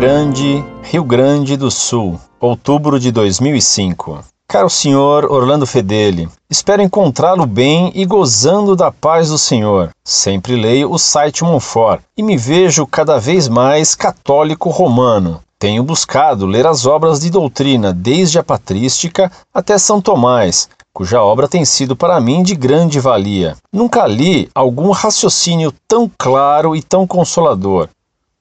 Grande, Rio Grande do Sul, outubro de 2005. Caro senhor Orlando Fedeli, espero encontrá-lo bem e gozando da paz do Senhor. Sempre leio o site Monfort e me vejo cada vez mais católico romano. Tenho buscado ler as obras de doutrina desde a patrística até São Tomás, cuja obra tem sido para mim de grande valia. Nunca li algum raciocínio tão claro e tão consolador.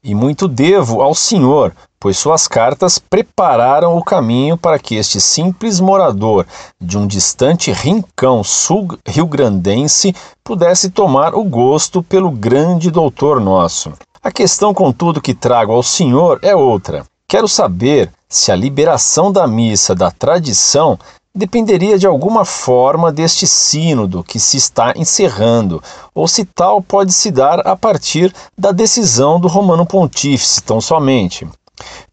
E muito devo ao Senhor, pois suas cartas prepararam o caminho para que este simples morador de um distante rincão sul-rio-grandense pudesse tomar o gosto pelo grande doutor nosso. A questão, contudo, que trago ao senhor é outra. Quero saber se a liberação da missa da tradição dependeria de alguma forma deste sínodo que se está encerrando, ou se tal pode se dar a partir da decisão do Romano Pontífice, tão somente.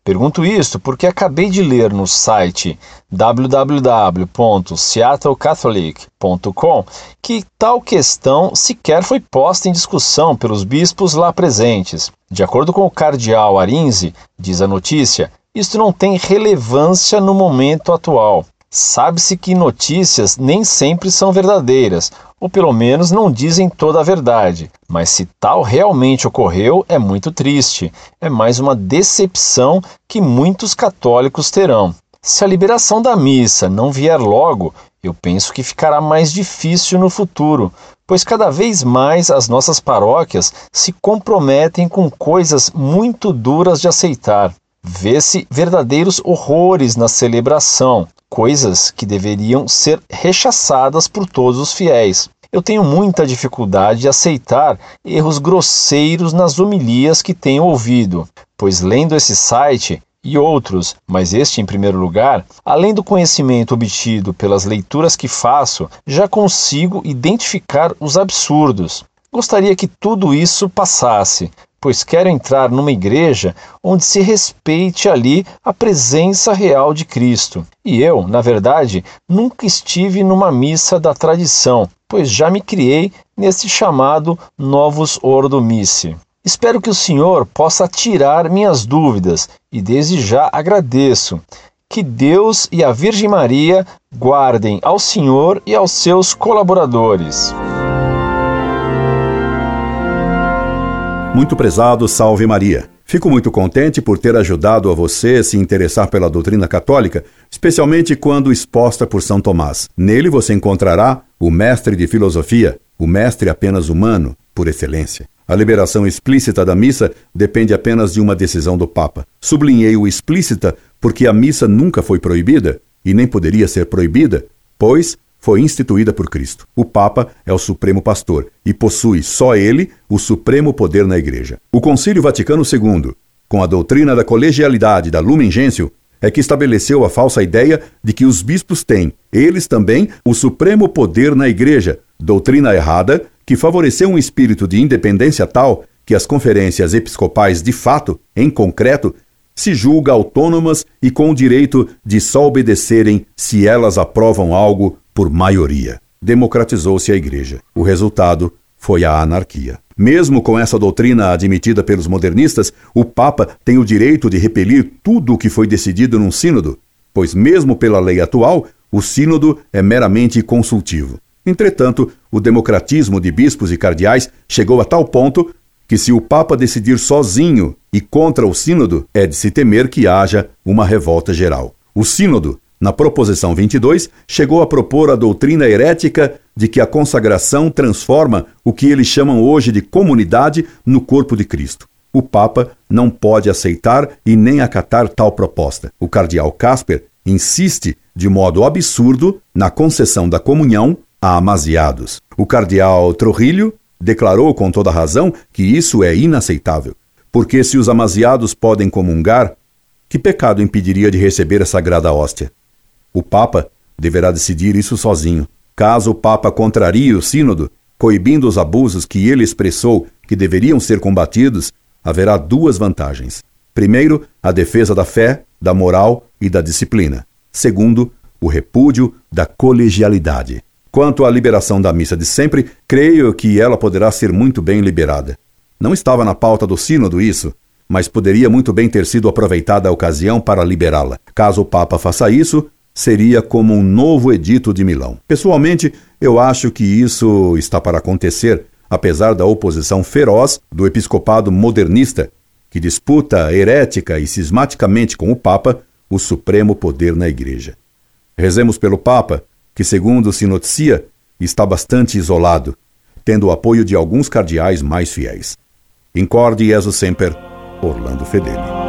Pergunto isto porque acabei de ler no site www.seattlecatholic.com que tal questão sequer foi posta em discussão pelos bispos lá presentes. De acordo com o cardeal Arinze, diz a notícia, isto não tem relevância no momento atual. Sabe-se que notícias nem sempre são verdadeiras, ou pelo menos não dizem toda a verdade. Mas se tal realmente ocorreu, é muito triste. É mais uma decepção que muitos católicos terão. Se a liberação da missa não vier logo, eu penso que ficará mais difícil no futuro, pois cada vez mais as nossas paróquias se comprometem com coisas muito duras de aceitar. Vê-se verdadeiros horrores na celebração, coisas que deveriam ser rechaçadas por todos os fiéis. Eu tenho muita dificuldade de aceitar erros grosseiros nas homilias que tenho ouvido, pois lendo esse site e outros, mas este em primeiro lugar, além do conhecimento obtido pelas leituras que faço, já consigo identificar os absurdos. Gostaria que tudo isso passasse, pois quero entrar numa igreja onde se respeite ali a presença real de Cristo. E eu, na verdade, nunca estive numa missa da tradição, pois já me criei nesse chamado Novus Ordo Missi. Espero que o Senhor possa tirar minhas dúvidas e desde já agradeço. Que Deus e a Virgem Maria guardem ao Senhor e aos seus colaboradores. Muito prezado, salve Maria. Fico muito contente por ter ajudado a você se interessar pela doutrina católica, especialmente quando exposta por São Tomás. Nele você encontrará o mestre de filosofia, o mestre apenas humano, por excelência. A liberação explícita da missa depende apenas de uma decisão do Papa. Sublinhei o explícita porque a missa nunca foi proibida e nem poderia ser proibida, pois foi instituída por Cristo. O Papa é o supremo pastor e possui só ele o supremo poder na Igreja. O Concílio Vaticano II, com a doutrina da colegialidade da Lumen Gentium, é que estabeleceu a falsa ideia de que os bispos têm, eles também, o supremo poder na Igreja, doutrina errada que favoreceu um espírito de independência tal que as conferências episcopais de fato, em concreto, se julga autônomas e com o direito de só obedecerem se elas aprovam algo por maioria. Democratizou-se a Igreja. O resultado foi a anarquia. Mesmo com essa doutrina admitida pelos modernistas, o Papa tem o direito de repelir tudo o que foi decidido num sínodo, pois, mesmo pela lei atual, o sínodo é meramente consultivo. Entretanto, o democratismo de bispos e cardeais chegou a tal ponto que, se o Papa decidir sozinho e contra o sínodo, é de se temer que haja uma revolta geral. O sínodo na proposição 22, chegou a propor a doutrina herética de que a consagração transforma o que eles chamam hoje de comunidade no corpo de Cristo. O Papa não pode aceitar e nem acatar tal proposta. O cardeal Casper insiste, de modo absurdo, na concessão da comunhão a amasiados. O cardeal Trujillo declarou com toda razão que isso é inaceitável, porque se os amasiados podem comungar, que pecado impediria de receber a sagrada hóstia? O Papa deverá decidir isso sozinho. Caso o Papa contrarie o Sínodo, coibindo os abusos que ele expressou que deveriam ser combatidos, haverá duas vantagens. Primeiro, a defesa da fé, da moral e da disciplina. Segundo, o repúdio da colegialidade. Quanto à liberação da missa de sempre, creio que ela poderá ser muito bem liberada. Não estava na pauta do Sínodo isso, mas poderia muito bem ter sido aproveitada a ocasião para liberá-la. Caso o Papa faça isso, seria como um novo edito de Milão. Pessoalmente, eu acho que isso está para acontecer, apesar da oposição feroz do episcopado modernista, que disputa herética e cismaticamente com o Papa o supremo poder na Igreja. Rezemos pelo Papa, que, segundo se noticia, está bastante isolado, tendo o apoio de alguns cardeais mais fiéis. Incorde Jesus Semper, Orlando Fedeli.